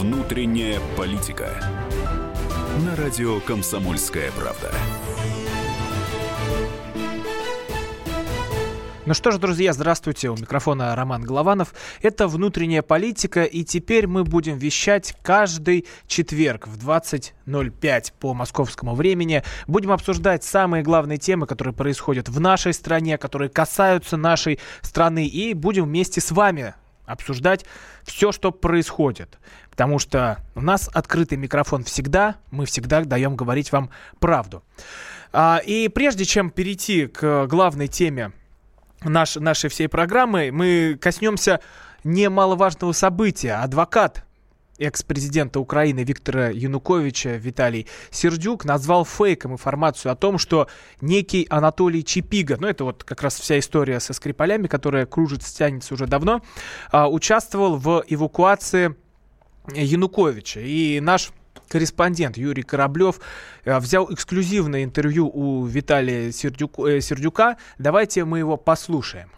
Внутренняя политика. На радио Комсомольская правда. Ну что ж, друзья, здравствуйте. У микрофона Роман Голованов. Это «Внутренняя политика», и теперь мы будем вещать каждый четверг в 20.05 по московскому времени. Будем обсуждать самые главные темы, которые происходят в нашей стране, которые касаются нашей страны, и будем вместе с вами обсуждать все, что происходит. Потому что у нас открытый микрофон всегда, мы всегда даем говорить вам правду. А, и прежде чем перейти к главной теме наш, нашей всей программы, мы коснемся немаловажного события. Адвокат экс-президента Украины Виктора Януковича Виталий Сердюк назвал фейком информацию о том, что некий Анатолий Чипига, ну это вот как раз вся история со Скрипалями, которая кружится, тянется уже давно, а, участвовал в эвакуации Януковича. И наш корреспондент Юрий Кораблев а, взял эксклюзивное интервью у Виталия э, Сердюка. Давайте мы его послушаем.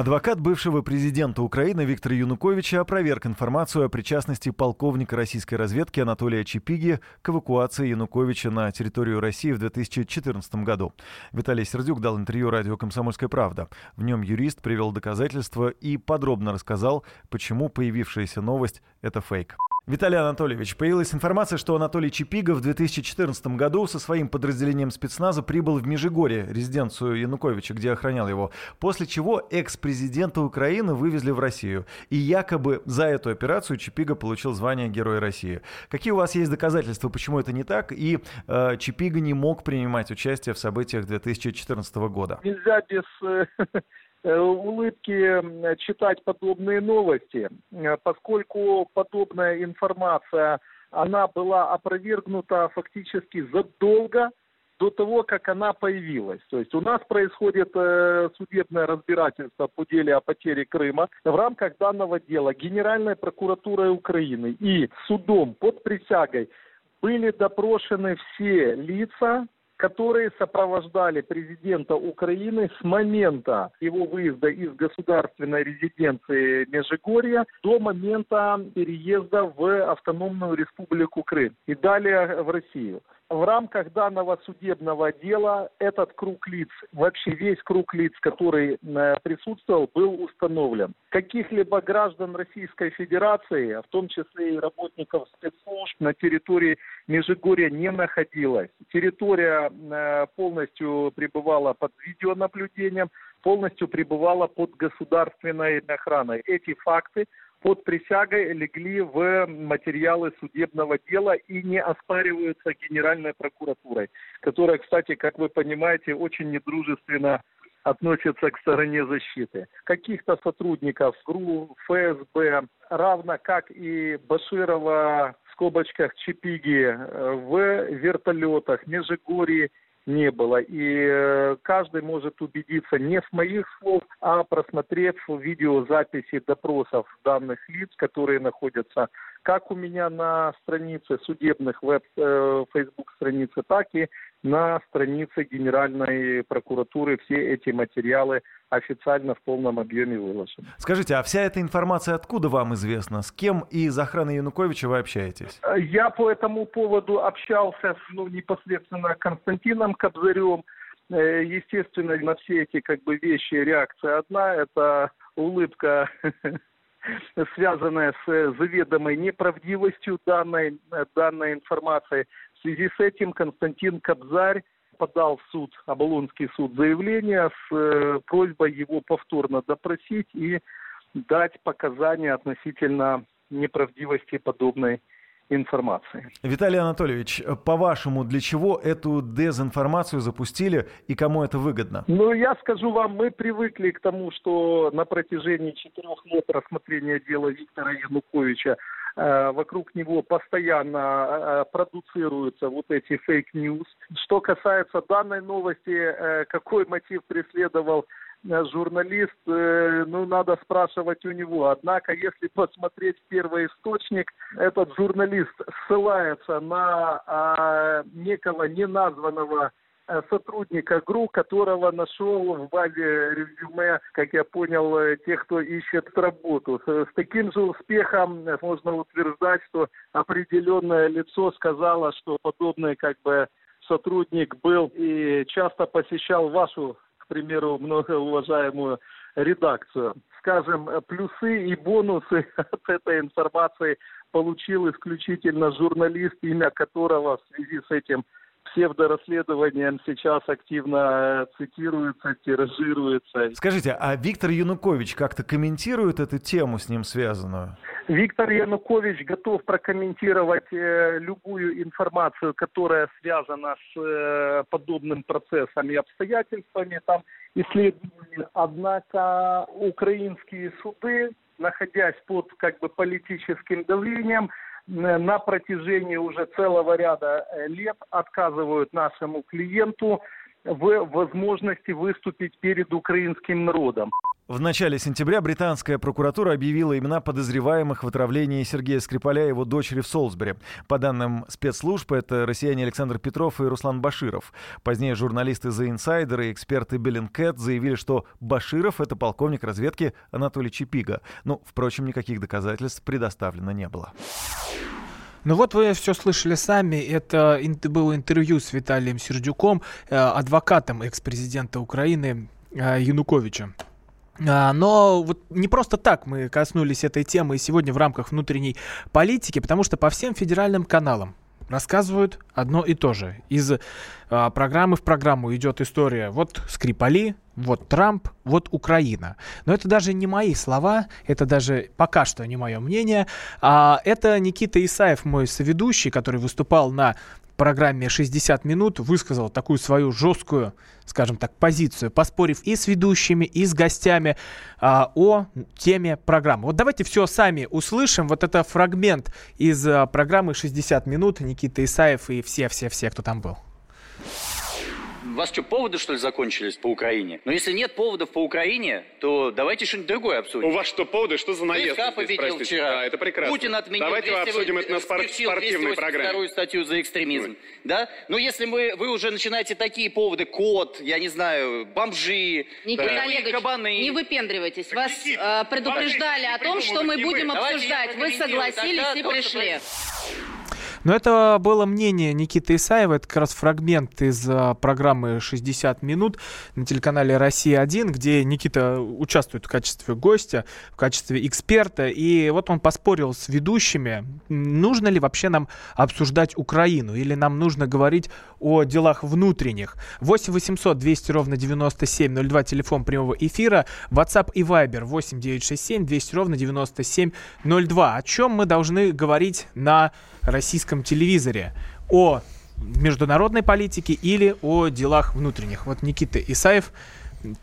Адвокат бывшего президента Украины Виктора Януковича опроверг информацию о причастности полковника российской разведки Анатолия Чепиги к эвакуации Януковича на территорию России в 2014 году. Виталий Сердюк дал интервью радио «Комсомольская правда». В нем юрист привел доказательства и подробно рассказал, почему появившаяся новость – это фейк. Виталий Анатольевич, появилась информация, что Анатолий Чипига в 2014 году со своим подразделением спецназа прибыл в Межигорье, резиденцию Януковича, где охранял его, после чего экс-президента Украины вывезли в Россию. И якобы за эту операцию Чипига получил звание Героя России. Какие у вас есть доказательства, почему это не так? И э, Чипига не мог принимать участие в событиях 2014 года? Нельзя без Э, улыбки читать подобные новости, э, поскольку подобная информация, она была опровергнута фактически задолго до того, как она появилась. То есть у нас происходит э, судебное разбирательство по деле о потере Крыма. В рамках данного дела Генеральной прокуратурой Украины и судом под присягой были допрошены все лица, которые сопровождали президента Украины с момента его выезда из государственной резиденции Межигорья до момента переезда в автономную республику Крым и далее в Россию в рамках данного судебного дела этот круг лиц, вообще весь круг лиц, который э, присутствовал, был установлен. Каких-либо граждан Российской Федерации, в том числе и работников спецслужб, на территории Межигорья не находилось. Территория э, полностью пребывала под видеонаблюдением, полностью пребывала под государственной охраной. Эти факты под присягой легли в материалы судебного дела и не оспариваются Генеральной прокуратурой, которая, кстати, как вы понимаете, очень недружественно относится к стороне защиты. Каких-то сотрудников ГРУ, ФСБ, равно как и Баширова в скобочках Чипиги э, в вертолетах Межигорье не было. И э, каждый может убедиться не с моих слов, а просмотрев видеозаписи допросов данных лиц, которые находятся как у меня на странице судебных веб э, Facebook странице, так и на странице Генеральной прокуратуры все эти материалы официально в полном объеме выложены. Скажите, а вся эта информация откуда вам известна? С кем из охраны Януковича вы общаетесь? Я по этому поводу общался с ну, непосредственно Константином Кобзарем. Э, естественно, на все эти как бы вещи реакция одна, это улыбка связанная с заведомой неправдивостью данной, данной информации. В связи с этим Константин Кобзарь подал в суд, Оболонский суд, заявление с э, просьбой его повторно допросить и дать показания относительно неправдивости подобной информации. Виталий Анатольевич, по-вашему, для чего эту дезинформацию запустили и кому это выгодно? Ну, я скажу вам, мы привыкли к тому, что на протяжении четырех лет рассмотрения дела Виктора Януковича Э, вокруг него постоянно э, продуцируются вот эти fake news. Что касается данной новости, э, какой мотив преследовал журналист, ну, надо спрашивать у него. Однако, если посмотреть первый источник, этот журналист ссылается на а, некого неназванного э, сотрудника ГРУ, которого нашел в базе резюме, как я понял, э, тех, кто ищет работу. С, таким же успехом можно утверждать, что определенное лицо сказало, что подобный как бы сотрудник был и часто посещал вашу, примеру, многоуважаемую редакцию. Скажем, плюсы и бонусы от этой информации получил исключительно журналист, имя которого в связи с этим псевдорасследованием сейчас активно э, цитируется, тиражируется. Скажите, а Виктор Янукович как-то комментирует эту тему с ним связанную? Виктор Янукович готов прокомментировать э, любую информацию, которая связана с э, подобным процессом и обстоятельствами там исследований. Однако украинские суды, находясь под как бы политическим давлением, на протяжении уже целого ряда э, лет отказывают нашему клиенту в возможности выступить перед украинским народом. В начале сентября британская прокуратура объявила имена подозреваемых в отравлении Сергея Скрипаля и его дочери в Солсбери. По данным спецслужб, это россияне Александр Петров и Руслан Баширов. Позднее журналисты The Insider и эксперты Bellingcat заявили, что Баширов — это полковник разведки Анатолий Чепига. Ну, впрочем, никаких доказательств предоставлено не было. Ну вот вы все слышали сами. Это было интервью с Виталием Сердюком, э, адвокатом экс-президента Украины э, Януковича. А, но вот не просто так мы коснулись этой темы сегодня в рамках внутренней политики, потому что по всем федеральным каналам рассказывают одно и то же. Из а, программы в программу идет история вот Скрипали, вот Трамп, вот Украина. Но это даже не мои слова, это даже пока что не мое мнение. А это Никита Исаев, мой соведущий, который выступал на программе 60 минут высказал такую свою жесткую, скажем так, позицию, поспорив и с ведущими, и с гостями а, о теме программы. Вот давайте все сами услышим. Вот это фрагмент из а, программы 60 минут Никита Исаев и все-все-все, кто там был. У вас что, поводы, что ли, закончились по Украине? Но если нет поводов по Украине, то давайте что-нибудь другое обсудим. У вас что, поводы? Что за наезд? ЦСКА победил простите? вчера. Да, это прекрасно. Путин отменил Давайте 200, обсудим это на спор- спортивной программе. вторую статью за экстремизм. Да? Но если мы, вы уже начинаете такие поводы, кот, я не знаю, бомжи, Никита боевые Олегович, кабаны. не выпендривайтесь. Вас э, предупреждали о том, что мы будем обсуждать. Вы согласились и пришли. Но это было мнение Никиты Исаева, это как раз фрагмент из а, программы «60 минут» на телеканале «Россия-1», где Никита участвует в качестве гостя, в качестве эксперта, и вот он поспорил с ведущими, нужно ли вообще нам обсуждать Украину, или нам нужно говорить о делах внутренних. 8 800 200 ровно 9702, телефон прямого эфира, WhatsApp и Viber 8 967 200 ровно 9702. О чем мы должны говорить на российском телевизоре? О международной политике или о делах внутренних? Вот Никита Исаев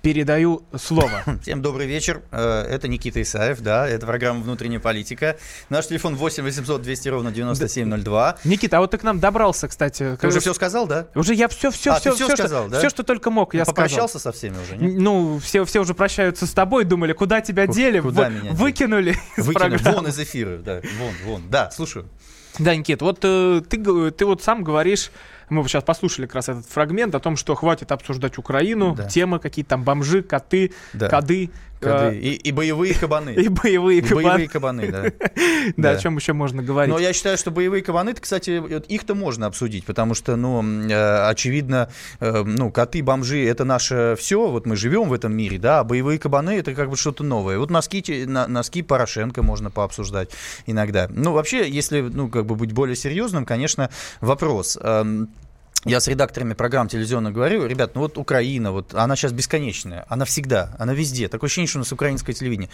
передаю слово. Всем добрый вечер. Э, Это Никита Исаев, да, это программа «Внутренняя политика». Наш телефон 8 800 200 ровно 9702. Никита, а вот ты к нам добрался, кстати. Ты уже все сказал, да? Уже я все, все, А, все, все, сказал, что, да? все, что только мог, я сказал. Попрощался со всеми уже, нет? Ну, все, все уже прощаются с тобой, думали, куда тебя Ку- дели, куда вы- меня дели? выкинули из программы. вон из эфира, да, вон, вон. Да, слушаю. Да, Никит, вот э, ты, ты вот сам говоришь, мы сейчас послушали как раз этот фрагмент о том, что хватит обсуждать Украину, Да. темы какие-то там бомжи, коты, Да. коды, Кады. э, И, и боевые кабаны. и боевые И боевые кабаны. кабаны, да. Да, о чем еще можно говорить? Но я считаю, что боевые кабаны, кстати, их-то можно обсудить, потому что, ну, э, очевидно, э, ну, коты, бомжи, это наше все, вот мы живем в этом мире, да, а боевые кабаны это как бы что-то новое. Вот носки, носки Порошенко можно пообсуждать иногда. Ну, вообще, если, ну, как бы быть более серьезным, конечно, вопрос. Я с редакторами программ телевизионно говорю, ребят, ну вот Украина, вот она сейчас бесконечная, она всегда, она везде. Такое ощущение, что у нас украинское телевидение.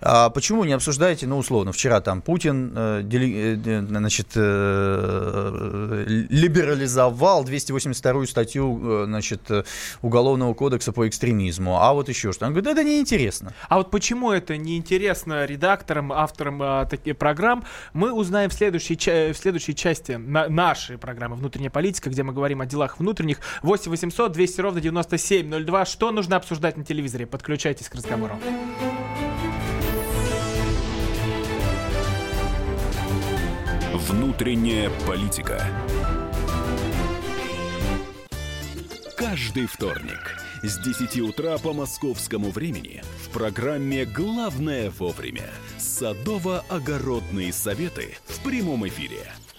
А почему не обсуждаете, ну, условно, вчера там Путин, э, дели- э, значит, э, либерализовал 282 статью, э, значит, э, Уголовного кодекса по экстремизму, а вот еще что. Он говорит, это неинтересно. А вот почему это неинтересно редакторам, авторам а, таких программ, мы узнаем в следующей, в следующей части на- нашей программы «Внутренняя политика», где мы говорим о делах внутренних. 8 800 200 ровно 9702. Что нужно обсуждать на телевизоре? Подключайтесь к разговору. Внутренняя политика. каждый вторник с 10 утра по московскому времени в программе «Главное вовремя» садово-огородные советы в прямом эфире.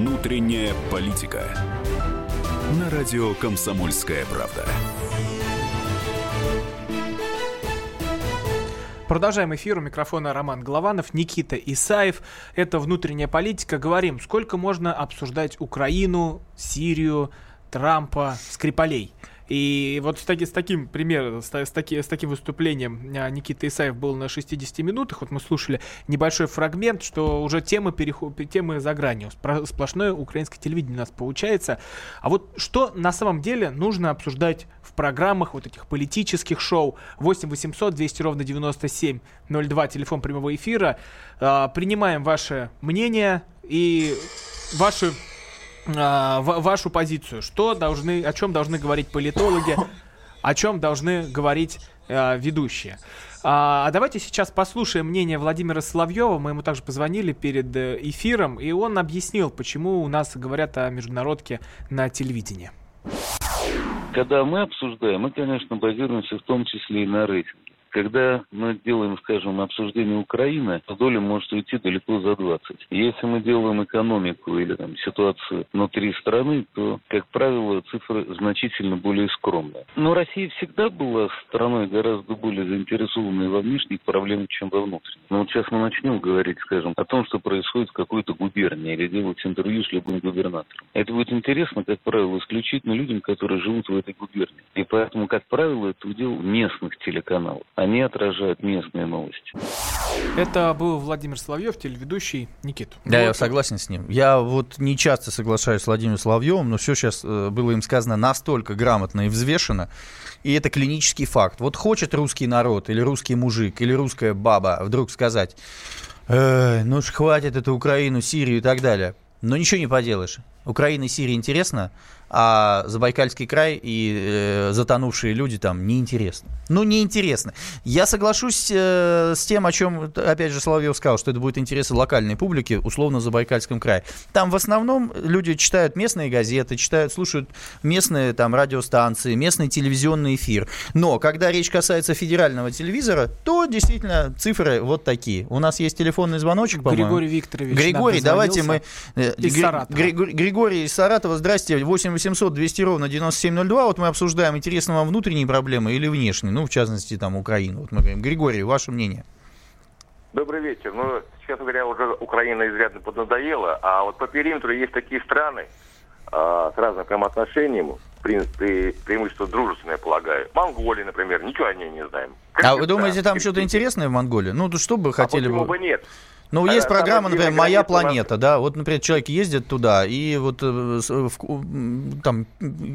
Внутренняя политика. На радио «Комсомольская правда». Продолжаем эфир. У микрофона Роман Голованов, Никита Исаев. Это «Внутренняя политика». Говорим, сколько можно обсуждать Украину, Сирию, Трампа, Скрипалей. И вот с, таки, с таким примером, с, с, таки, с таким выступлением а, Никита Исаев был на 60 минутах. Вот мы слушали небольшой фрагмент, что уже темы, переход, темы за гранью. Сплошное украинское телевидение у нас получается. А вот что на самом деле нужно обсуждать в программах вот этих политических шоу 8 800 200 ровно 9702 телефон прямого эфира. А, принимаем ваше мнение и ваши а, вашу позицию. Что должны, о чем должны говорить политологи, о чем должны говорить э, ведущие. А, а давайте сейчас послушаем мнение Владимира Соловьева. Мы ему также позвонили перед э, эфиром, и он объяснил, почему у нас говорят о международке на телевидении. Когда мы обсуждаем, мы, конечно, базируемся в том числе и на рейтинге. Когда мы делаем, скажем, обсуждение Украины, доля может уйти далеко за 20. Если мы делаем экономику или там, ситуацию внутри страны, то, как правило, цифры значительно более скромные. Но Россия всегда была страной гораздо более заинтересованной во внешних проблемах, чем во внутренних. Но вот сейчас мы начнем говорить, скажем, о том, что происходит в какой-то губернии или делать интервью с любым губернатором. Это будет интересно, как правило, исключительно людям, которые живут в этой губернии. И поэтому, как правило, это удел местных телеканалов они отражают местные новости. Это был Владимир Соловьев, телеведущий Никит. Да, вот. я согласен с ним. Я вот не часто соглашаюсь с Владимиром Соловьевым, но все сейчас э, было им сказано настолько грамотно и взвешенно, и это клинический факт. Вот хочет русский народ или русский мужик или русская баба вдруг сказать, э, ну ж хватит эту Украину, Сирию и так далее. Но ничего не поделаешь. Украина и Сирия интересно, а Забайкальский край и э, затонувшие люди там неинтересно. Ну, неинтересно. Я соглашусь э, с тем, о чем, опять же, Соловьев сказал, что это будет интересы локальной публики, условно, в Забайкальском крае. Там в основном люди читают местные газеты, читают, слушают местные там радиостанции, местный телевизионный эфир. Но когда речь касается федерального телевизора, то действительно цифры вот такие. У нас есть телефонный звоночек, по-моему. Григорий Викторович. Григорий, давайте мы... Э, из Саратова. Григорий из Саратова, здрасте, 8 800 200 ровно 9702. Вот мы обсуждаем, интересно вам внутренние проблемы или внешние, ну, в частности, там, Украину. Вот мы говорим. Григорий, ваше мнение? Добрый вечер. Ну, сейчас говоря, уже Украина изрядно поднадоела, а вот по периметру есть такие страны а, с разным прям отношением, при, при, преимущество дружественное, полагаю. Монголия, например, ничего о ней не знаем. Кыргызстан, а вы думаете, там что-то интересное в Монголии? Ну, что бы хотели а бы... бы нет? Ну, есть программа, например, «Моя планета», да, вот, например, человек ездит туда, и вот э, в, там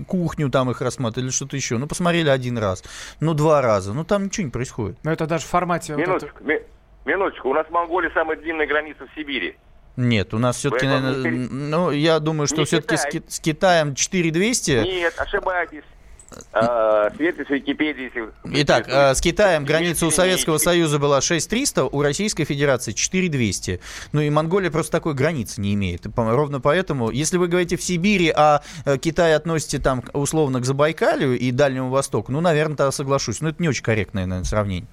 кухню там их рассматривали, или что-то еще, ну, посмотрели один раз, ну, два раза, ну, там ничего не происходит. Но это даже в формате... Минуточку, вот это... минуточку, у нас Монголия самая длинная граница в Сибири. Нет, у нас все-таки, наверное, ну, я думаю, что все-таки с, с Китаем 4200. Нет, ошибаетесь. А, Светлый с Википедии. Итак, а, с Китаем граница у Советского Союза была 6300, у Российской Федерации 4200. Ну и Монголия просто такой границы не имеет. Ровно поэтому, если вы говорите в Сибири, а э, Китай относите там условно к Забайкалью и Дальнему Востоку, ну, наверное, тогда соглашусь. Но это не очень корректное, наверное, сравнение.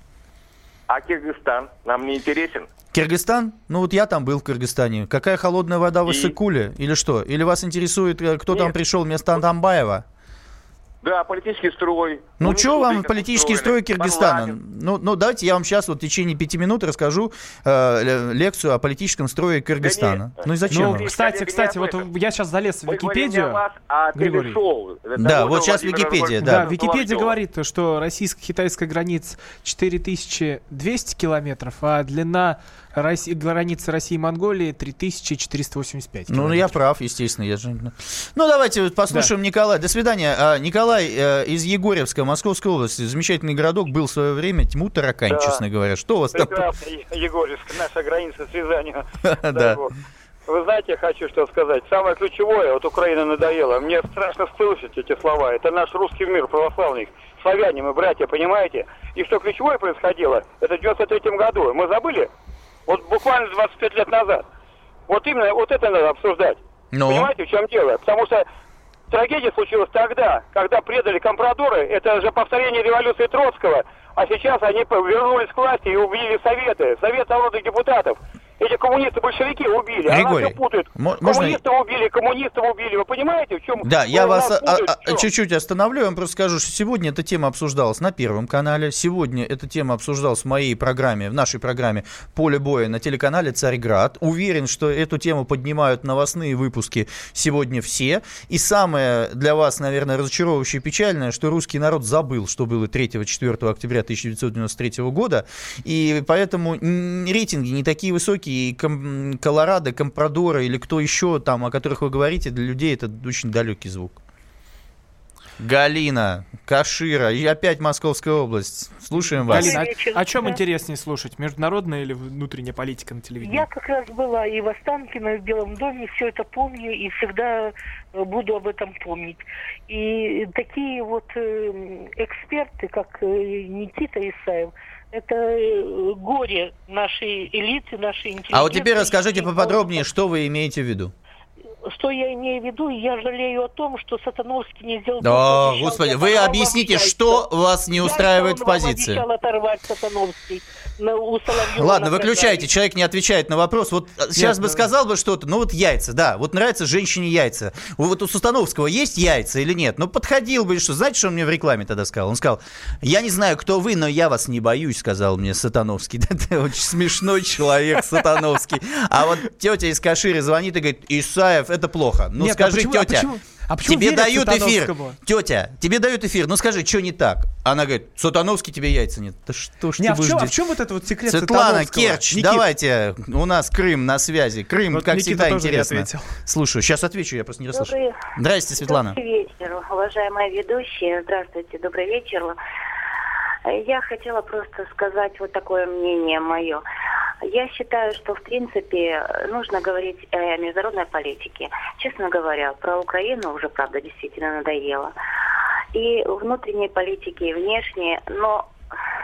А Киргизстан нам не интересен? Киргизстан? Ну вот я там был в Кыргызстане. Какая холодная вода в Иссыкуле? Или что? Или вас интересует, э, кто Нет. там пришел вместо Антамбаева? Да, политический строй. Ну, что вам политический строй Киргизстана? Ну, ну, давайте я вам сейчас вот в течение пяти минут расскажу э, лекцию о политическом строе Киргизстана. Да ну и зачем? Ну, кстати, кстати, вот я сейчас залез в Википедию. Вас, а Григорий. Да, вот сейчас Википедия, да. Да, Википедия говорит, что российско-китайская граница 4200 километров, а длина России, границы России и Монголии 3485 километров. Ну, я прав, естественно. Я же... Ну, давайте послушаем да. Николая. До свидания. А, Николай э, из Егорьевска, Московской области. Замечательный городок. Был в свое время. Тьму таракань, да. честно говоря. Что у вас Прекрасно. там? Егорьевск, наша граница с Рязанью. Да. Вы знаете, я хочу что сказать. Самое ключевое, вот Украина надоела. Мне страшно слышать эти слова. Это наш русский мир православный. Славяне мы, братья, понимаете? И что ключевое происходило, это в 93 году. Мы забыли? Вот буквально 25 лет назад. Вот именно вот это надо обсуждать. Но... Ну? Понимаете, в чем дело? Потому что трагедия случилась тогда, когда предали компрадоры. Это же повторение революции Троцкого. А сейчас они вернулись к власти и убили Советы, Совет народных депутатов. Эти коммунисты-большевики убили. Григорий, Она путает. Можно... Коммунистов убили, коммунистов убили. Вы понимаете, в чем... Да, я вас а, а, чуть-чуть остановлю. Я вам просто скажу, что сегодня эта тема обсуждалась на Первом канале. Сегодня эта тема обсуждалась в моей программе, в нашей программе «Поле боя» на телеканале «Царьград». Уверен, что эту тему поднимают новостные выпуски сегодня все. И самое для вас, наверное, разочаровывающее и печальное, что русский народ забыл, что было 3-4 октября 1993 года. И поэтому рейтинги не такие высокие, и Ком- Колорадо, Компрадора или кто еще там, о которых вы говорите, для людей это очень далекий звук. Галина, Кашира и опять Московская область. Слушаем вас. Галина, а, о чем интереснее слушать? Международная или внутренняя политика на телевидении? Я как раз была и в Останкино, и в Белом доме, все это помню и всегда э, буду об этом помнить. И такие вот э, эксперты, как э, Никита Исаев, это э, горе нашей элиты, нашей интеллигенции. А вот теперь расскажите поподробнее, что вы имеете в виду? Что я имею в виду, я жалею о том, что Сатановский не сделал... О, Господи, вы объясните, что вас не устраивает в позиции? оторвать Сатановский. Ладно, выключайте, человек не отвечает на вопрос. Вот э, сейчас бы сказал бы что-то, ну вот яйца, да, вот нравятся женщине яйца. Вот у Сустановского есть яйца или нет? Ну подходил бы, что, знаете, что он мне в рекламе тогда сказал? Он сказал, я не знаю, кто вы, но я вас не боюсь, сказал мне Сатановский. Это очень смешной человек, Сатановский. А вот тетя из Каширы звонит и говорит, Исаев, это плохо. Ну Нет, скажи, а почему, тетя. А почему? А почему тебе дают эфир. Тетя, тебе дают эфир. Ну скажи, что не так? Она говорит, Сатановский тебе яйца нет. Да что ж не, ты а, в чем, а в чем вот это вот секрет Светлана Керч, Никит. давайте. У нас Крым на связи. Крым, вот как Никита всегда, интересно. Слушаю. Сейчас отвечу, я просто не расслышал. Добрый... Здравствуйте, Светлана. Добрый вечер, уважаемая ведущая. Здравствуйте, добрый вечер. Я хотела просто сказать вот такое мнение мое. Я считаю, что, в принципе, нужно говорить о международной политике. Честно говоря, про Украину уже, правда, действительно надоело. И внутренней политики, и внешней. Но,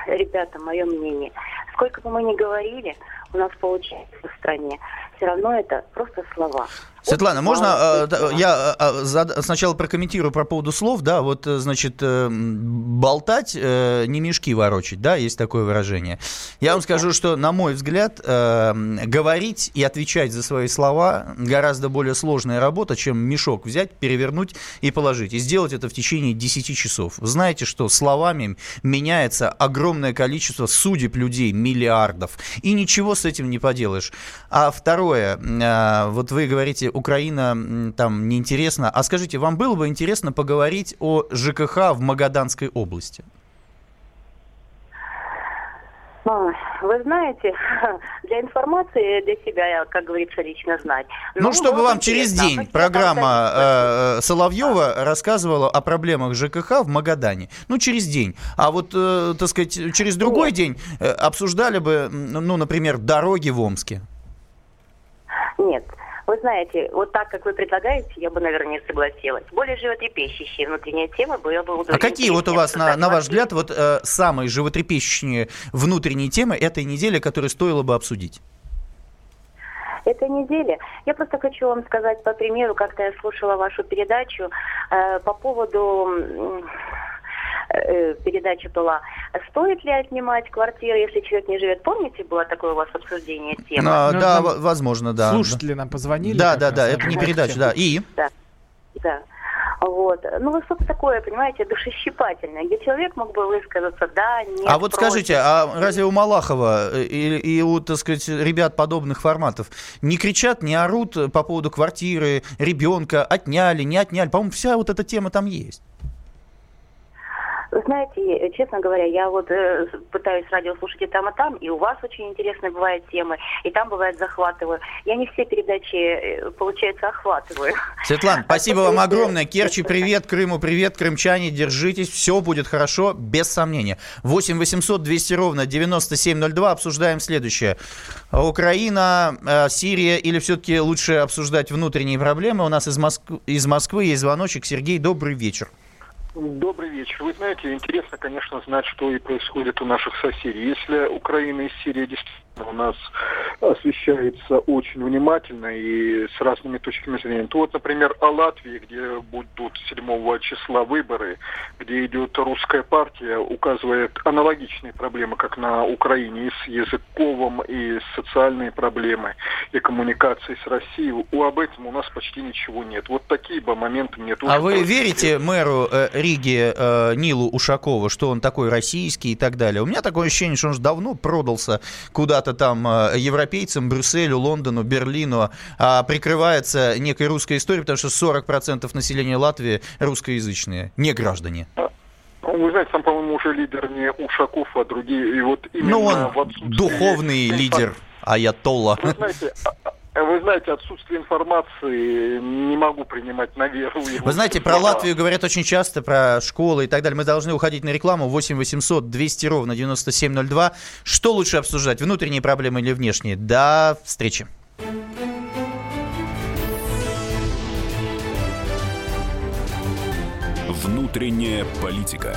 ребята, мое мнение, сколько бы мы ни говорили, у нас получается в стране, все равно это просто слова. Светлана, можно э, я э, сначала прокомментирую про поводу слов, да, вот, э, значит, болтать, не мешки ворочать, да, есть такое выражение. Я вам скажу, что, на мой взгляд, говорить и отвечать за свои слова гораздо более сложная работа, чем мешок взять, перевернуть и положить. И сделать это в течение 10 часов. Вы знаете, что словами меняется огромное количество судеб людей, миллиардов, и ничего с этим не поделаешь. А второе, вот вы говорите, Украина там неинтересна. А скажите, вам было бы интересно поговорить о ЖКХ в Магаданской области? Вы знаете, для информации, для себя, как говорится, лично знать. Ну, ну чтобы вам через день программа э, Соловьева рассказывала о проблемах ЖКХ в Магадане. Ну, через день. А вот, э, так сказать, через другой Нет. день э, обсуждали бы, ну, например, дороги в Омске. Нет. Вы знаете, вот так, как вы предлагаете, я бы, наверное, не согласилась. Более животрепещущие внутренние темы было бы А какие вот у вас, на, на ваш взгляд, вот э, самые животрепещущие внутренние темы этой недели, которые стоило бы обсудить? этой неделе. Я просто хочу вам сказать по примеру, как-то я слушала вашу передачу э, по поводу э, передача была. Стоит ли отнимать квартиры, если человек не живет? Помните, было такое у вас обсуждение темы? А, ну, да, возможно, да. Слушатели нам позвонили. Да, да, да, это не передача, да. И? Да, да. Вот. Ну, что-то такое, понимаете, душещипательное, где человек мог бы высказаться, да, нет, А вот против. скажите, а разве у Малахова э, и, и у, так сказать, ребят подобных форматов не кричат, не орут по поводу квартиры, ребенка, отняли, не отняли? По-моему, вся вот эта тема там есть. Вы знаете, честно говоря, я вот э, пытаюсь радио слушать и там, и там, и у вас очень интересные бывают темы, и там бывает захватываю. Я не все передачи, э, получается, охватываю. Светлана, спасибо вам огромное. Керчи, привет, Крыму, привет, крымчане, держитесь, все будет хорошо, без сомнения. 8 800 200 ровно 9702, обсуждаем следующее. Украина, э, Сирия или все-таки лучше обсуждать внутренние проблемы? У нас из, Моск... из Москвы есть звоночек. Сергей, добрый вечер. Добрый вечер. Вы знаете, интересно, конечно, знать, что и происходит у наших соседей. Если Украина и Сирия действительно у нас освещается очень внимательно и с разными точками зрения, то вот, например, о Латвии, где будут 7 числа выборы, где идет русская партия, указывает аналогичные проблемы, как на Украине, и с языковым, и социальные проблемы, и коммуникации с Россией. У об этом у нас почти ничего нет. Вот такие бы моменты мне тоже... А вы верите мэру э, Риги э, Нилу Ушакову, что он такой российский и так далее? У меня такое ощущение, что он же давно продался куда-то там э, европейцам, Брюсселю, Лондону, Берлину, а прикрывается некой русской историей, потому что 40% населения Латвии русскоязычные, не граждане. Вы знаете, там, по-моему, уже лидер не Ушаков, а другие. И вот именно Ну, он в отсутствии духовный лидер, аятолла. Вы знаете, а- а вы знаете, отсутствие информации не могу принимать на веру. Вы знаете, про. Латвию говорят очень часто, про школы и так далее. Мы должны уходить на рекламу. 8 800 200 ровно 9702. Что лучше обсуждать, внутренние проблемы или внешние? До встречи. Внутренняя политика.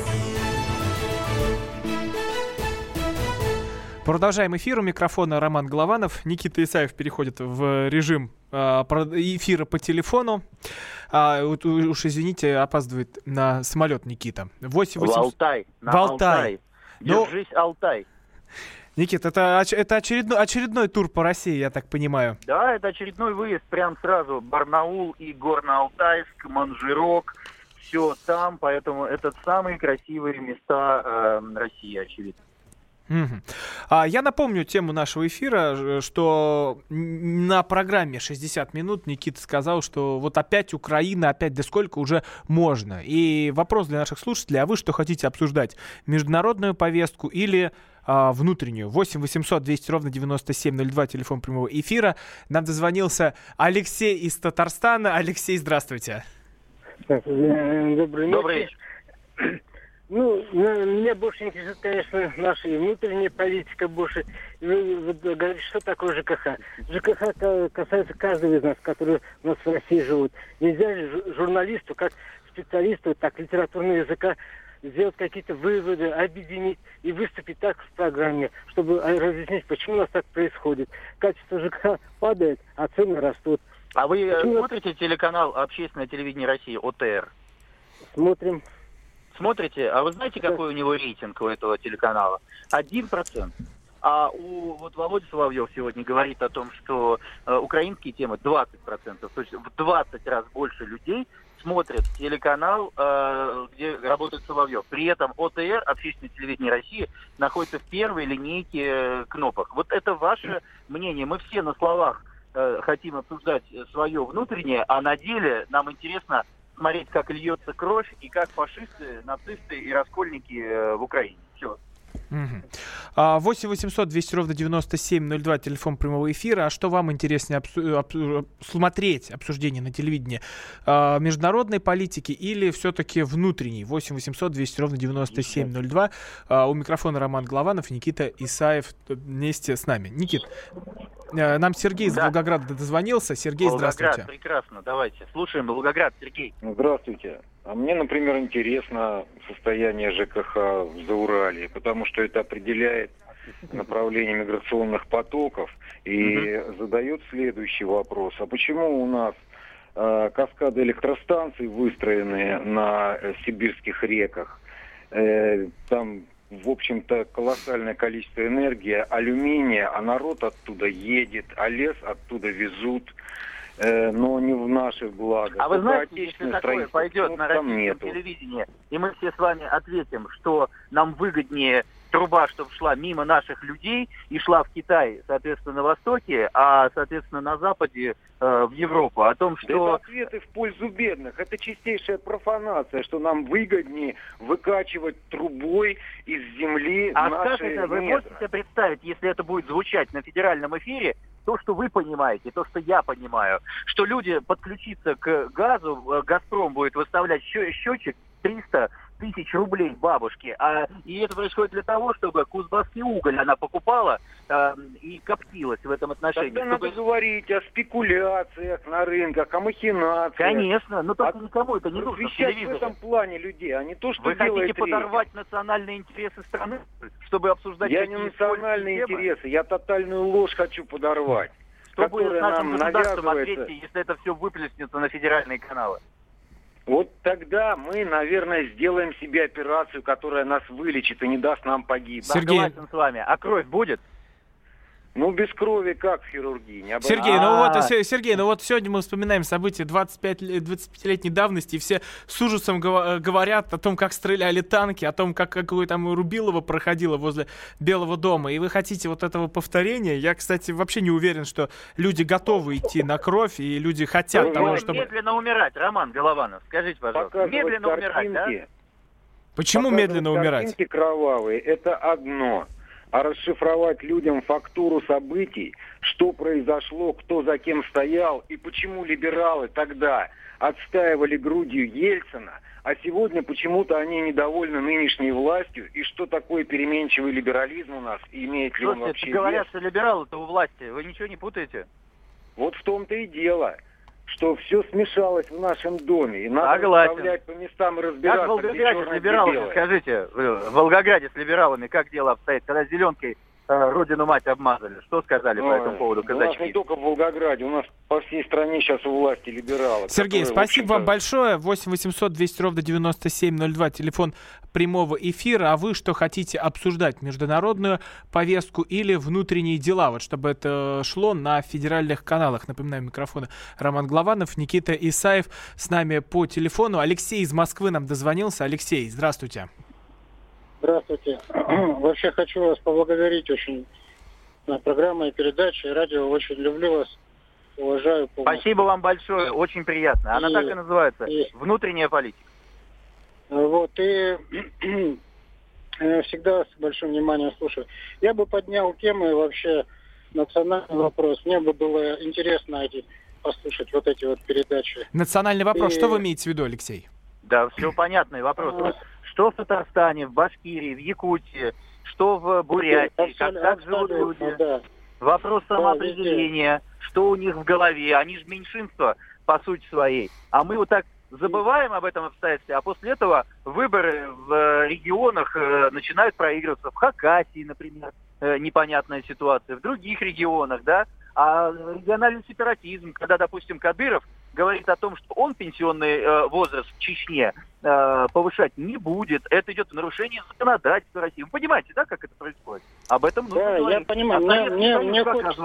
Продолжаем эфир. У микрофона Роман Голованов. Никита Исаев переходит в режим а, эфира по телефону. А, уж извините, опаздывает на самолет Никита. 8 В Алтай. На В Алтай. Алтай. Ну, Держись, Алтай. Никит, это, это очередной, очередной тур по России, я так понимаю. Да, это очередной выезд прям сразу. Барнаул и Горно-Алтайск, Манжирок. Все там, поэтому это самые красивые места э, России, очевидно. Мгм. А, я напомню тему нашего эфира, что на программе 60 минут Никита сказал, что вот опять Украина, опять да сколько уже можно. И вопрос для наших слушателей, а вы что хотите обсуждать? Международную повестку или а, внутреннюю? 8 800 200 ровно 9702, телефон прямого эфира. Нам дозвонился Алексей из Татарстана. Алексей, здравствуйте. Добрый вечер. Ну, меня больше интересует, конечно, наша внутренняя политика больше. Вы, вот говорите, что такое ЖКХ? ЖКХ ка- касается каждого из нас, которые у нас в России живут. Нельзя же жу- журналисту, как специалисту, так литературного языка, сделать какие-то выводы, объединить и выступить так в программе, чтобы э, разъяснить, почему у нас так происходит. Качество ЖКХ падает, а цены растут. А вы э, Почему? смотрите телеканал Общественное телевидение России, ОТР? Смотрим. Смотрите, а вы знаете, какой у него рейтинг у этого телеканала? Один процент. А у вот Володя Соловьев сегодня говорит о том, что э, украинские темы 20%. То есть в 20 раз больше людей смотрят телеканал, э, где работает Соловьев. При этом ОТР, Общественное телевидение России, находится в первой линейке э, кнопок. Вот это ваше мнение. Мы все на словах э, хотим обсуждать свое внутреннее, а на деле нам интересно смотреть, как льется кровь и как фашисты, нацисты и раскольники э, в Украине. Все. Мгм. 8 800 200 ровно 9702, телефон прямого эфира. А что вам интереснее обсу- об- смотреть обсуждение на телевидении? А, международной политики или все-таки внутренней? 8 800 200 ровно 9702. А, у микрофона Роман Голованов, Никита Исаев вместе с нами. Никит, э, нам Сергей из Волгограда дозвонился. Сергей, Волгоград, здравствуйте. прекрасно, давайте. Слушаем, Волгоград, Сергей. Здравствуйте. А мне, например, интересно состояние ЖКХ в Заурале, потому что это определяет направление миграционных потоков и задает следующий вопрос. А почему у нас э, каскады электростанций выстроены на э, сибирских реках? Э, там, в общем-то, колоссальное количество энергии, алюминия, а народ оттуда едет, а лес оттуда везут э, но не в наших благо. А вы знаете, если такое пойдет ну, на российском нету. телевидении, и мы все с вами ответим, что нам выгоднее труба, чтобы шла мимо наших людей и шла в Китай, соответственно, на востоке, а, соответственно, на западе э, в Европу. О том, Да что... Это ответы в пользу бедных. Это чистейшая профанация, что нам выгоднее выкачивать трубой из земли А наши скажите, вы недра. можете себе представить, если это будет звучать на федеральном эфире, то, что вы понимаете, то, что я понимаю, что люди подключиться к газу, э, «Газпром» будет выставлять счетчик 300 тысяч рублей бабушке, а, и это происходит для того, чтобы Кузбасский уголь она покупала э, и коптилась в этом отношении. Тогда чтобы- надо говорить о спекуляциях на рынках, о махинациях. Конечно, но только А никому это не нужно в Просвещать в этом плане людей, а не то, что Вы хотите подорвать национальные интересы страны, чтобы обсуждать Я не национальные интересы, я тотальную ложь хочу подорвать. Что будет с нашим нам государством, ответьте, если это все выплеснется на федеральные каналы? Вот тогда мы, наверное, сделаем себе операцию, которая нас вылечит и не даст нам погибнуть. Согласен с вами. А кровь будет? Ну, без крови как в хирургии? Не Сергей, ну вот, А, Се- Сергей, ну вот сегодня мы вспоминаем события 25, ле- 25-летней давности, и все с ужасом э, говорят о том, как стреляли танки, о том, как какое там Рубилово проходило возле Белого дома, и вы хотите вот этого повторения. Я, кстати, вообще не уверен, что люди готовы идти на кровь, и люди хотят Вы того, чтобы... медленно умирать, Роман Голованов, скажите, пожалуйста. показывать Медленно умирать, да? картинки, Почему медленно умирать? Картинки кровавые – это одно. А расшифровать людям фактуру событий, что произошло, кто за кем стоял и почему либералы тогда отстаивали грудью Ельцина, а сегодня почему-то они недовольны нынешней властью, и что такое переменчивый либерализм у нас, и имеет ли он Слушайте, вообще говорят, вес? что либералы-то у власти. Вы ничего не путаете? Вот в том-то и дело, что все смешалось в нашем доме, и надо Согласен. расставлять по местам и Как разбираться, в Волгограде с либералами, скажите, в Волгограде с либералами как дело обстоит, когда зеленкой э, родину мать обмазали? Что сказали по Ой, этому поводу У нас казачки? не только в Волгограде, у нас по всей стране сейчас у власти либералы. Сергей, которые, спасибо вам большое. 8 800 200 ровно 9702, телефон прямого эфира. А вы что хотите обсуждать? Международную повестку или внутренние дела? Вот чтобы это шло на федеральных каналах. Напоминаю, микрофона Роман Главанов, Никита Исаев с нами по телефону. Алексей из Москвы нам дозвонился. Алексей, здравствуйте. Здравствуйте. Вообще хочу вас поблагодарить очень за программу и передачи, радио. Очень люблю вас, уважаю. полностью. Спасибо вам большое, очень приятно. Она И- так и называется. и- Внутренняя политика. Вот, и э, всегда с большим вниманием слушаю. Я бы поднял темы вообще национальный вопрос. Мне бы было интересно эти, послушать вот эти вот передачи. Национальный вопрос. И- Что вы имеете в виду, Алексей? Да, все понятный вопрос. Что в Татарстане, в Башкирии, в Якутии, что в Бурятии, как, как живут люди. да. Вопрос самоопределения, что у них в голове. Они же меньшинство по сути своей. А мы вот так забываем об этом обстоятельстве, а после этого выборы в э, регионах э, начинают проигрываться. В Хакасии, например, э, непонятная ситуация, в других регионах, да. А региональный сепаратизм, когда, допустим, Кадыров говорит о том, что он пенсионный э, возраст в Чечне э, повышать не будет, это идет в нарушение законодательства России. Вы понимаете, да, как это происходит? Об этом нужно Да, я говорить. понимаю. А Мне- мне- мне как хочется-?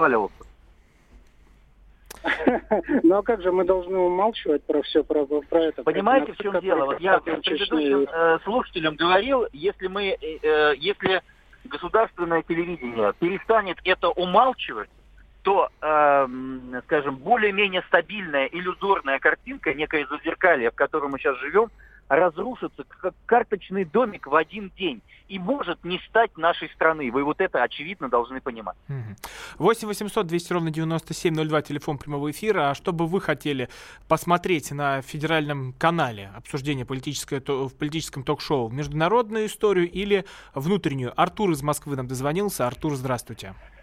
Ну а как же мы должны умалчивать про все, про, про это? Понимаете, в чем дело? Вот я предыдущим э, слушателям говорил, если мы, э, э, если государственное телевидение перестанет это умалчивать, то, э, м, скажем, более-менее стабильная иллюзорная картинка, некое зазеркалье, в котором мы сейчас живем, разрушиться как карточный домик в один день и может не стать нашей страны. Вы вот это очевидно должны понимать. 8 800 200 ровно 9702, телефон прямого эфира. А что бы вы хотели посмотреть на федеральном канале обсуждение политическое, в политическом ток-шоу? Международную историю или внутреннюю? Артур из Москвы нам дозвонился. Артур, здравствуйте. Здравствуйте.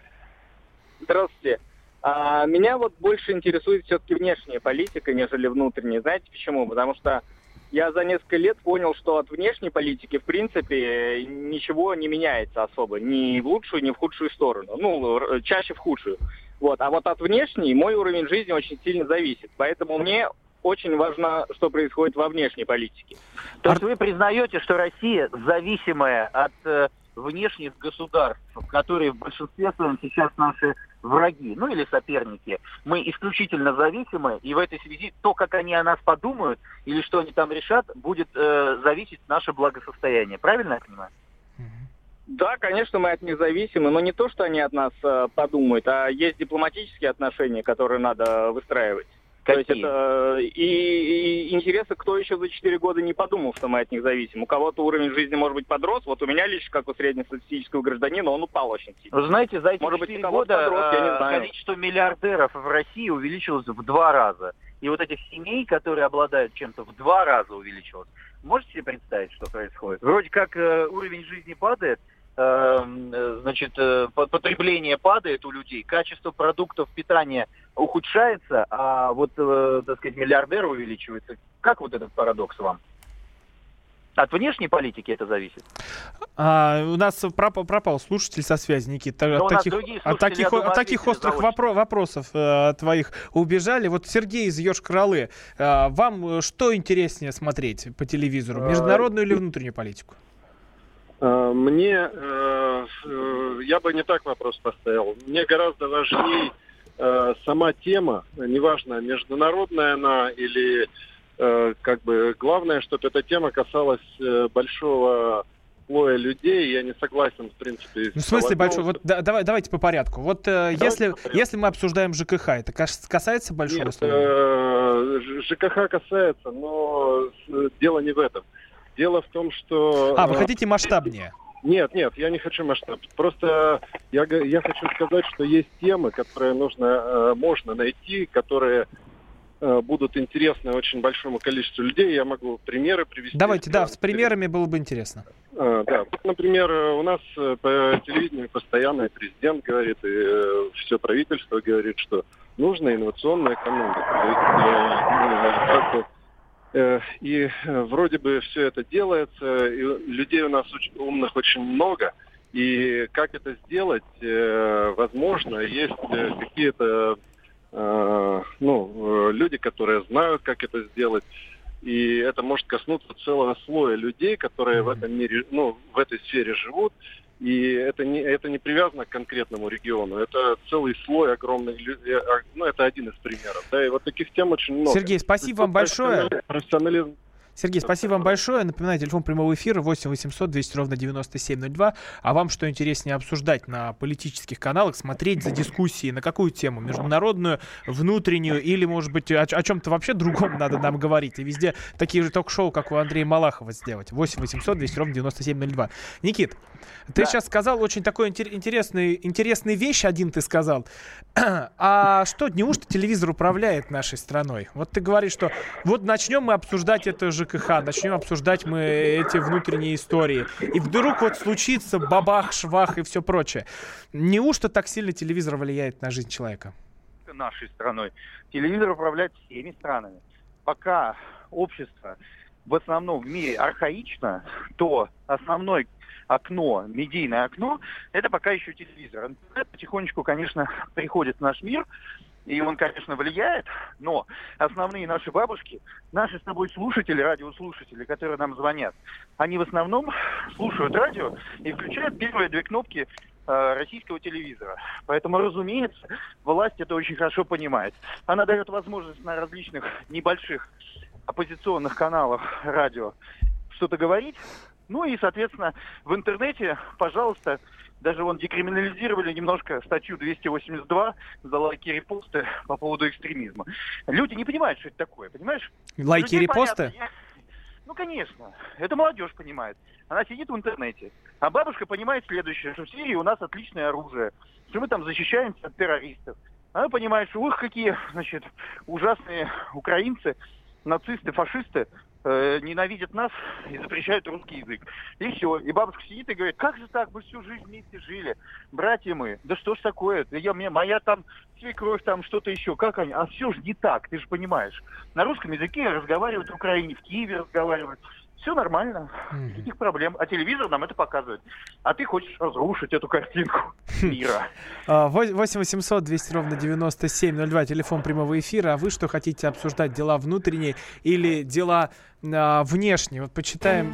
А, меня вот больше интересует все-таки внешняя политика, нежели внутренняя. Знаете почему? Потому что я за несколько лет понял, что от внешней политики, в принципе, ничего не меняется особо. Ни в лучшую, ни в худшую сторону. Ну, чаще в худшую. Вот. А вот от внешней мой уровень жизни очень сильно зависит. Поэтому мне очень важно, что происходит во внешней политике. То есть вы признаете, что Россия зависимая от э, внешних государств, которые в большинстве своем сейчас наши враги, ну или соперники. Мы исключительно зависимы, и в этой связи то, как они о нас подумают или что они там решат, будет э, зависеть наше благосостояние. Правильно я понимаю? Да, конечно, мы от них зависимы, но не то, что они от нас э, подумают, а есть дипломатические отношения, которые надо выстраивать. Какие? То есть это и, и интересно, кто еще за 4 года не подумал, что мы от них зависим. У кого-то уровень жизни, может быть, подрос. Вот у меня лично, как у среднестатистического гражданина, он упал очень сильно. Вы знаете, за эти может 4 быть, года подрос, знаю. количество миллиардеров в России увеличилось в два раза. И вот этих семей, которые обладают чем-то, в два раза увеличилось. Можете себе представить, что происходит? Вроде как э, уровень жизни падает, э, значит, э, потребление падает у людей, качество продуктов питания ухудшается, а вот, э, так сказать, миллиардеры увеличиваются. Как вот этот парадокс вам? От внешней политики это зависит. А, у нас пропал, пропал слушатель со связи, Никита. От таких, от таких, думаю, от таких острых вопро- вопросов э, твоих убежали. Вот Сергей из Ёж-Кралы, э, вам что интереснее смотреть по телевизору, международную или внутреннюю политику? Э, мне, э, э, я бы не так вопрос поставил. Мне гораздо важнее сама тема, неважно, международная она или как бы главное, чтобы эта тема касалась большого слоя людей, я не согласен, в принципе. Ну, в смысле большой? Вот да, давай, давайте по порядку. Вот э, если, по если мы обсуждаем ЖКХ, это касается большого Нет, слоя? ЖКХ касается, но дело не в этом. Дело в том, что... А, вы э, хотите масштабнее? Нет, нет, я не хочу масштаб. Просто я, я хочу сказать, что есть темы, которые нужно, э, можно найти, которые э, будут интересны очень большому количеству людей. Я могу примеры привести. Давайте, да, с примерами было бы интересно. Да, например, у нас по телевидению постоянно президент говорит, и все правительство говорит, что нужна инновационная экономика. Э, и э, вроде бы все это делается, и людей у нас умных очень много. И как это сделать, э, возможно, есть какие-то ну, люди, которые знают, как это сделать. И это может коснуться целого слоя людей, которые в этом мире, ну, в этой сфере живут. И это не, это не привязано к конкретному региону, это целый слой огромный, э, а, ну это один из примеров. Да, и вот таких тем очень много. Сергей, спасибо вам большое. Профессионализм Сергей, спасибо вам большое. Напоминаю, телефон прямого эфира 8 800 200 ровно 9702. А вам что интереснее обсуждать на политических каналах, смотреть за дискуссией на какую тему? Международную, внутреннюю или, может быть, о, о чем-то вообще другом надо нам говорить? И везде такие же ток-шоу, как у Андрея Малахова сделать. 8 800 200 ровно 9702. Никит, ты да. сейчас сказал очень такой интересный, интересный вещь, один ты сказал. А что, неужто телевизор управляет нашей страной? Вот ты говоришь, что вот начнем мы обсуждать это же ЖКХ, начнем обсуждать мы эти внутренние истории. И вдруг вот случится бабах, швах и все прочее. Неужто так сильно телевизор влияет на жизнь человека? Нашей страной. Телевизор управляет всеми странами. Пока общество в основном в мире архаично, то основной окно, медийное окно, это пока еще телевизор. Интернет потихонечку, конечно, приходит в наш мир, и он, конечно, влияет, но основные наши бабушки, наши с тобой слушатели, радиослушатели, которые нам звонят, они в основном слушают радио и включают первые две кнопки э, российского телевизора. Поэтому, разумеется, власть это очень хорошо понимает. Она дает возможность на различных небольших оппозиционных каналах радио что-то говорить. Ну и, соответственно, в интернете, пожалуйста, даже вон декриминализировали немножко статью 282 за лайки и репосты по поводу экстремизма. Люди не понимают, что это такое, понимаешь? Лайки и репосты? Понятно, Ну, конечно, это молодежь понимает. Она сидит в интернете. А бабушка понимает следующее, что в Сирии у нас отличное оружие, что мы там защищаемся от террористов. Она понимает, что ух, какие, значит, ужасные украинцы, нацисты, фашисты э, ненавидят нас и запрещают русский язык. И все. И бабушка сидит и говорит, как же так, мы всю жизнь вместе жили, братья мы, да что ж такое, я, мне, моя там свекровь, там что-то еще, как они, а все же не так, ты же понимаешь. На русском языке разговаривают в Украине, в Киеве разговаривают. Все нормально, никаких проблем. А телевизор нам это показывает. А ты хочешь разрушить эту картинку мира. 8 800 200 ровно 9702, телефон прямого эфира. А вы что хотите обсуждать? Дела внутренние или дела а, внешние? Вот почитаем...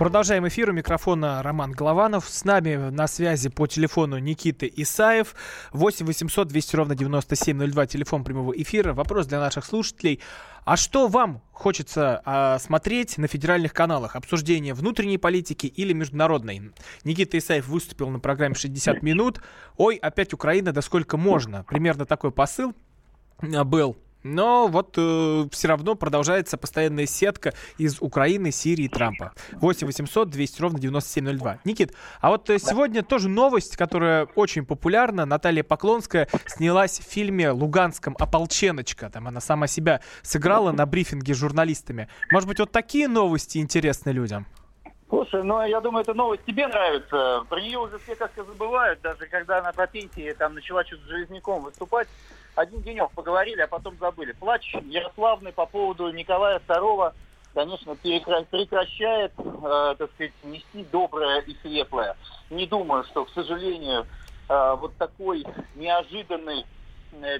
Продолжаем эфир. У микрофона Роман Голованов. С нами на связи по телефону Никита Исаев. 8 800 200 ровно 9702. Телефон прямого эфира. Вопрос для наших слушателей. А что вам хочется а, смотреть на федеральных каналах? Обсуждение внутренней политики или международной? Никита Исаев выступил на программе «60 минут». Ой, опять Украина, да сколько можно? Примерно такой посыл был но вот э, все равно продолжается постоянная сетка из Украины, Сирии, Трампа. 8 800 200 ровно 9702. Никит, а вот э, сегодня тоже новость, которая очень популярна. Наталья Поклонская снялась в фильме «Луганском ополченочка». Там она сама себя сыграла на брифинге с журналистами. Может быть, вот такие новости интересны людям? Слушай, ну я думаю, эта новость тебе нравится. Про нее уже все как-то забывают, даже когда она по пенсии там начала что-то с железняком выступать один денек поговорили, а потом забыли. Плач Ярославный по поводу Николая II, конечно, прекращает, э, так сказать, нести доброе и светлое. Не думаю, что, к сожалению, э, вот такой неожиданный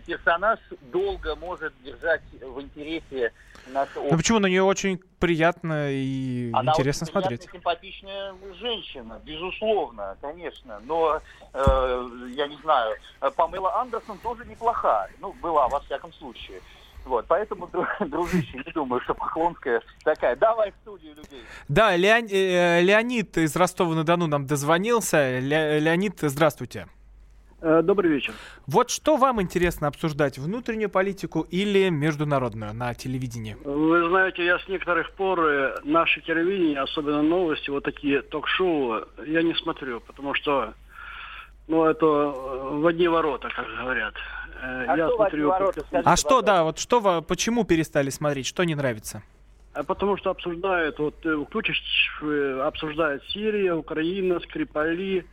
персонаж долго может держать в интересе нашего Ну почему на нее очень приятно и Она интересно очень смотреть? приятная, симпатичная женщина, безусловно, конечно. Но, э, я не знаю, Памела Андерсон тоже неплоха. Ну, была, во всяком случае. Вот, поэтому, дру- дружище, не думаю, что Поклонская такая. Давай в студию людей. Да, Леон- э, Леонид из Ростова-на-Дону нам дозвонился. Ле- Леонид, здравствуйте. Э, Добрый вечер. Вот что вам интересно обсуждать, внутреннюю политику или международную на телевидении? Вы знаете, я с некоторых пор э, наше телевидение, особенно новости, вот такие ток-шоу, я не смотрю, потому что, ну, это э, в одни ворота, как говорят. Э, А я что в одни ворота, как- скажите, А что, да, вот что, вы- почему перестали смотреть, что не нравится? А потому что обсуждают, вот э, включишь, э, обсуждают Сирия, Украина, Скрипали,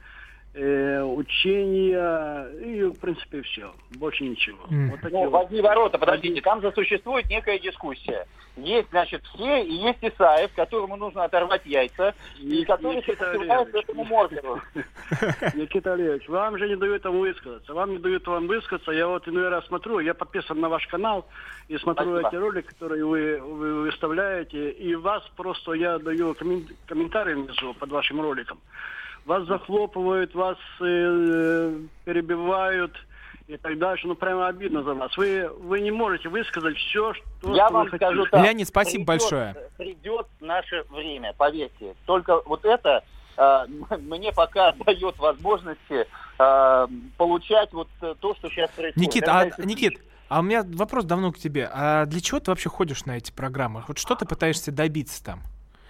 э, учения и, в принципе, все. Больше ничего. Вот такие Ну, вот. одни ворота, подождите, там же существует некая дискуссия. Есть, значит, все, и есть Исаев, которому нужно оторвать яйца, и который Никита сопротивляется этому Моргеру. Никита Олегович, вам же не дают вам высказаться. Вам не дают вам высказаться. Я вот иной раз смотрю, я подписан на ваш канал и смотрю Спасибо. эти ролики, которые вы, вы выставляете. И вас просто, я даю коммен- комментарии внизу под вашим роликом. Вас захлопывают, вас э, перебивают и так дальше. Ну, прямо обидно за вас. Вы, вы не можете высказать все, что Я что вам вы хотите. скажу так. Леонид, спасибо Придет- большое. Придет наше время, поверьте. Только вот это э, мне пока дает возможности э, получать вот то, что сейчас происходит. Никит, Это, а, Никит, а у меня вопрос давно к тебе. А для чего ты вообще ходишь на эти программы? Вот что ты пытаешься добиться там?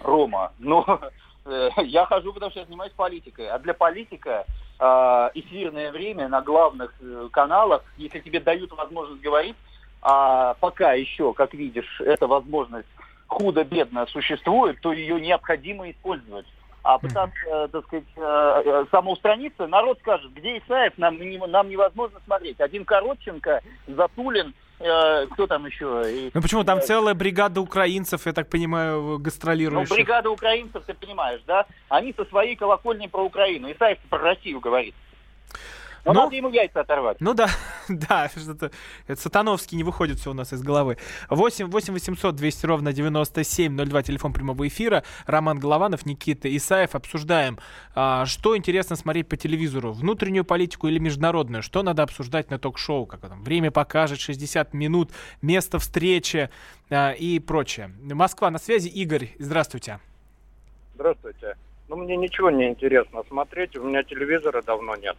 Рома, ну, я хожу, потому что я занимаюсь политикой. А для политика э, эфирное время на главных э, каналах, если тебе дают возможность говорить, а пока еще, как видишь, эта возможность худо-бедно существует, то ее необходимо использовать. А пытаться, э, так сказать, э, э, самоустраниться, народ скажет, где Исаев, нам, нам невозможно смотреть. Один Коротченко, Затулин, э, кто там еще? Ну почему там целая бригада украинцев, я так понимаю, ну, гастролирующих? бригада украинцев, ты понимаешь, да? Они со своей колокольни про Украину. Исаев про Россию говорит. Но Ну, надо ему яйца оторвать. Ну да, да, что-то сатановский не выходит все у нас из головы. 8 8 800 200 ровно 9702, телефон прямого эфира. Роман Голованов, Никита Исаев. Обсуждаем, а, что интересно смотреть по телевизору. Внутреннюю политику или международную. Что надо обсуждать на ток-шоу. Как там, время покажет, 60 минут, место встречи а, и прочее. Москва на связи. Игорь, здравствуйте. Здравствуйте. Ну, мне ничего не интересно смотреть, у меня телевизора давно нет.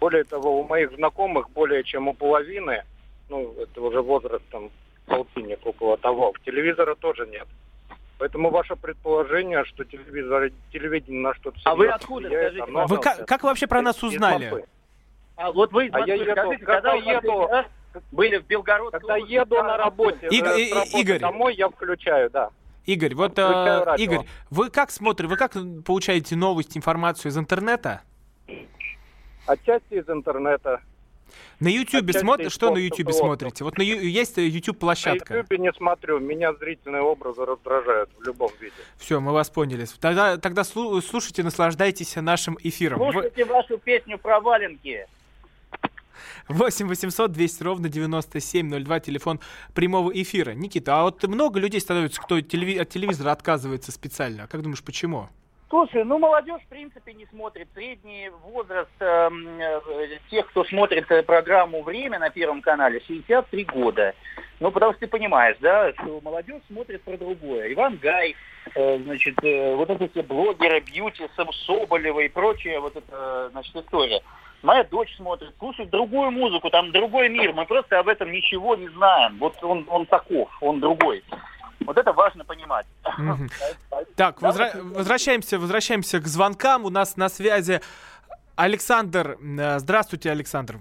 Более того, у моих знакомых более чем у половины, ну, это уже возраст там полтинник около того, телевизора тоже нет. Поэтому ваше предположение, что телевизор, телевидение на что-то А вы откуда, влияет, скажите, оно- Вы как, как вы вообще про нас узнали? А вот вы из А я Москвы, еду- скажите, когда когда вы еду- раз были в Белгородской Когда области, еду на откуда? работе Иг- э, и- работы Игорь. домой, я включаю, да. Игорь, вот, э. Игорь, вы как смотрите, вы как получаете новости, информацию из интернета? Отчасти из интернета. На YouTube смотрите, что на YouTube смотрите? Вот на Ю- есть YouTube На площадка. Ютубе не смотрю, меня зрительные образы раздражают в любом виде. Все, мы вас поняли. Тогда, тогда слу- слушайте, наслаждайтесь нашим эфиром. Слушайте вашу песню про валенки. 8 800 200 ровно 9702, телефон прямого эфира. Никита, а вот много людей становится, кто телеви- от телевизора отказывается специально. Как думаешь, почему? Слушай, ну молодежь в принципе не смотрит. Средний возраст эм, э, тех, кто смотрит э, программу «Время» на Первом канале, 63 года. Ну, потому что ты понимаешь, да, что молодежь смотрит про другое. Иван Гай, э, значит, э, вот эти все блогеры, бьюти, Соболева и прочее, вот эта, значит, история. Моя дочь смотрит, слушает другую музыку, там другой мир. Мы просто об этом ничего не знаем. Вот он, он таков, он другой. Вот это важно понимать. Мгм. Так, возра- возвращаемся, возвращаемся к звонкам. У нас на связи Александр. Э, Здравствуйте, Александр.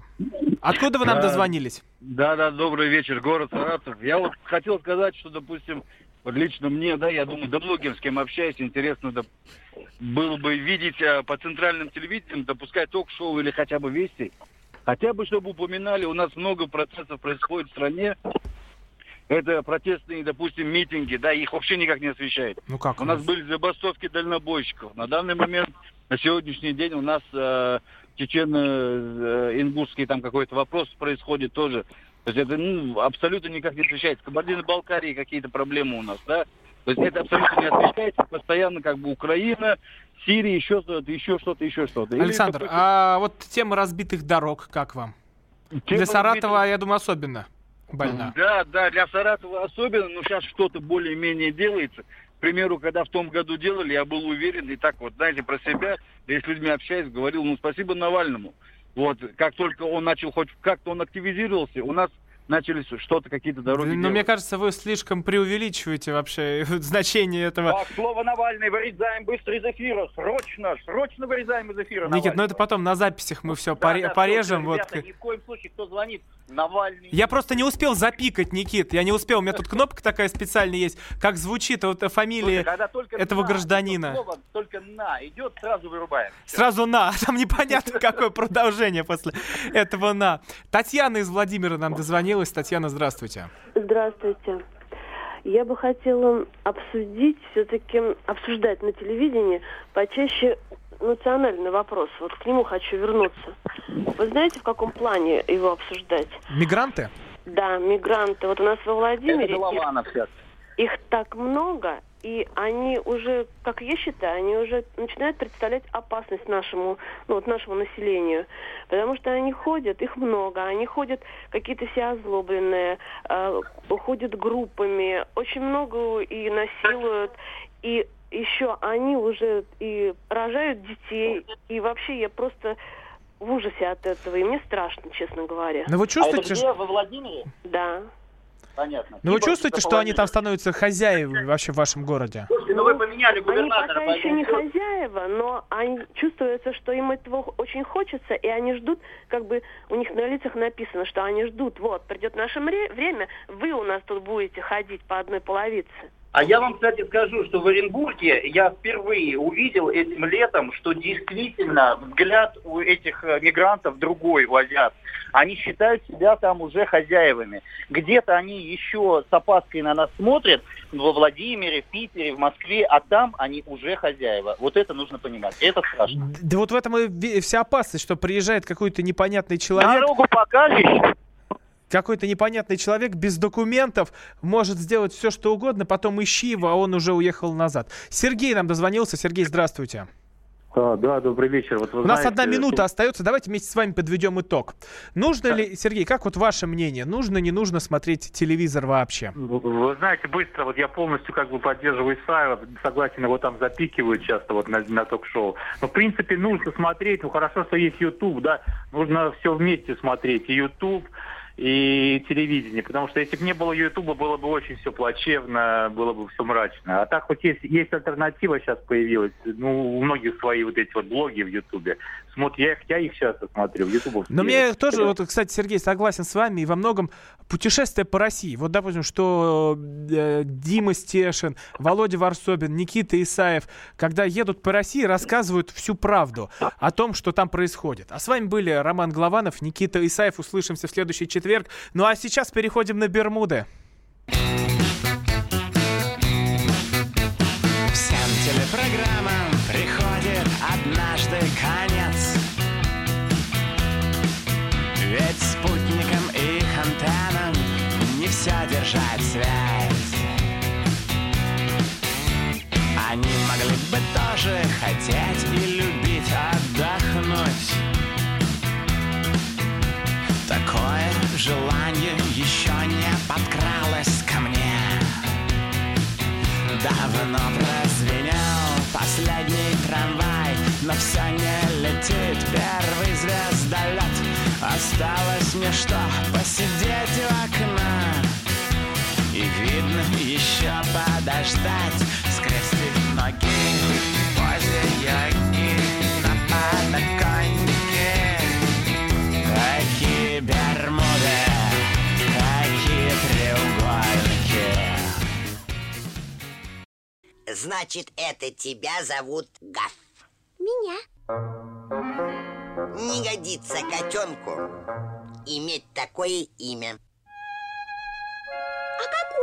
Откуда вы нам дозвонились? Да, да, добрый вечер, город Саратов. Я вот хотел сказать, что, допустим, вот лично мне, да, я думаю, да многим, с кем общаюсь, интересно да, было бы видеть а, по центральным телевидениям, допускать ток-шоу или хотя бы вести. Хотя бы, чтобы упоминали, у нас много процессов происходит в стране. Это протестные, допустим, митинги, да, их вообще никак не освещает. Ну как? У нас были забастовки дальнобойщиков. На данный момент, на сегодняшний день у нас э, чечено-ингушский там какой-то вопрос происходит тоже. То есть это ну, абсолютно никак не освещается. Кабардино-Балкарии какие-то проблемы у нас, да? То есть это абсолютно не освещается. Постоянно как бы Украина, Сирия, еще что-то, еще что-то, еще что-то. Или, Александр, допустим, а вот тема разбитых дорог, как вам? Тема Для Саратова, разбитых- я думаю, особенно больна. Да, да, для Саратова особенно, но сейчас что-то более-менее делается. К примеру, когда в том году делали, я был уверен, и так вот, знаете, про себя, и с людьми общаюсь, говорил, ну, спасибо Навальному. Вот, как только он начал, хоть как-то он активизировался, у нас начались что-то, какие-то дороги Но делать. мне кажется, вы слишком преувеличиваете вообще значение этого. Так, слово Навальный вырезаем быстро из эфира. Срочно, срочно вырезаем из эфира. Никит, ну Навального. это потом на записях мы все Да, да, порежем. всё, вот. ребята, ни в коем случае, кто звонит, Навальный. Я просто не успел запикать, Никит. Я не успел. У меня тут кнопка такая специальная есть. Как звучит вот фамилия Слушай, этого на, гражданина. Слово только на идет, сразу вырубаем. Сразу на. Там непонятно, какое продолжение после этого на. Татьяна из Владимира нам дозвонилась. Татьяна, здравствуйте. Здравствуйте. Я бы хотела обсудить, все-таки обсуждать на телевидении почаще национальный вопрос. Вот к нему хочу вернуться. Вы знаете, в каком плане его обсуждать? Мигранты? Да, мигранты. Вот у нас во Владимире Это Голованов сейчас. их так много, и они уже, как я считаю, они уже начинают представлять опасность нашему, ну, вот нашему населению. Потому что они ходят, их много, они ходят какие-то все озлобленные, э, ходят группами, очень много и насилуют, и еще они уже и рожают детей, и вообще я просто в ужасе от этого, и мне страшно, честно говоря. Но вы чувствуете, А это где, во Владимире? Да. Понятно. Ну вы чувствуете, что они там становятся хозяевами вообще в вашем городе? Слушайте, ну вы поменяли Они губернатора. пока еще не хозяева, но они чувствуется, что им этого очень хочется, и они ждут, как бы у них на лицах написано, что они ждут, вот, придет наше время, вы у нас тут будете ходить по одной половице. А я вам, кстати, скажу, что в Оренбурге я впервые увидел этим летом, что действительно взгляд у этих э, мигрантов другой, у азиат. Они считают себя там уже хозяевами. Где-то они еще с опаской на нас смотрят, во Владимире, в Питере, в Москве, а там они уже хозяева. Вот это нужно понимать. Это страшно. Да вот в этом и вся опасность, что приезжает какой-то непонятный человек. Дорогу покажешь, какой-то непонятный человек без документов может сделать все, что угодно, потом ищи его, а он уже уехал назад. Сергей нам дозвонился. Сергей, здравствуйте. А, да, добрый вечер. Вот У знаете, нас одна минута остается. Давайте вместе с вами подведем итог. Нужно ли, Сергей, как вот ваше мнение, нужно, не нужно смотреть телевизор вообще? Вы знаете, быстро, вот я полностью как бы поддерживаю Исаева, согласен, его там запикивают часто вот на, на ток-шоу. Но, в принципе, нужно смотреть, ну, хорошо, что есть YouTube, да, нужно все вместе смотреть. И YouTube, и телевидение, потому что если бы не было Ютуба, было бы очень все плачевно, было бы все мрачно. А так хоть есть, есть альтернатива сейчас появилась, ну, у многих свои вот эти вот блоги в Ютубе. Смотрю, я их, я их часто смотрю, в Ютубе. Но мне тоже, вот, кстати, Сергей, согласен с вами, и во многом путешествие по России. Вот, допустим, что э, Дима Стешин, Володя Варсобин, Никита Исаев, когда едут по России, рассказывают всю правду о том, что там происходит. А с вами были Роман Главанов, Никита Исаев. Услышимся в следующий четверг. Ну а сейчас переходим на Бермуды. Всем бы тоже хотеть и любить отдохнуть. Такое желание еще не подкралось ко мне. Давно прозвенел последний трамвай Но все не летит. Первый звездолет Осталось мне что, посидеть у окна И видно еще подождать Скрестить ноги в позе йоги На подоконнике Такие Бермуды, такие треугольники. Значит, это тебя зовут Гаф. Меня. Не годится котенку иметь такое имя.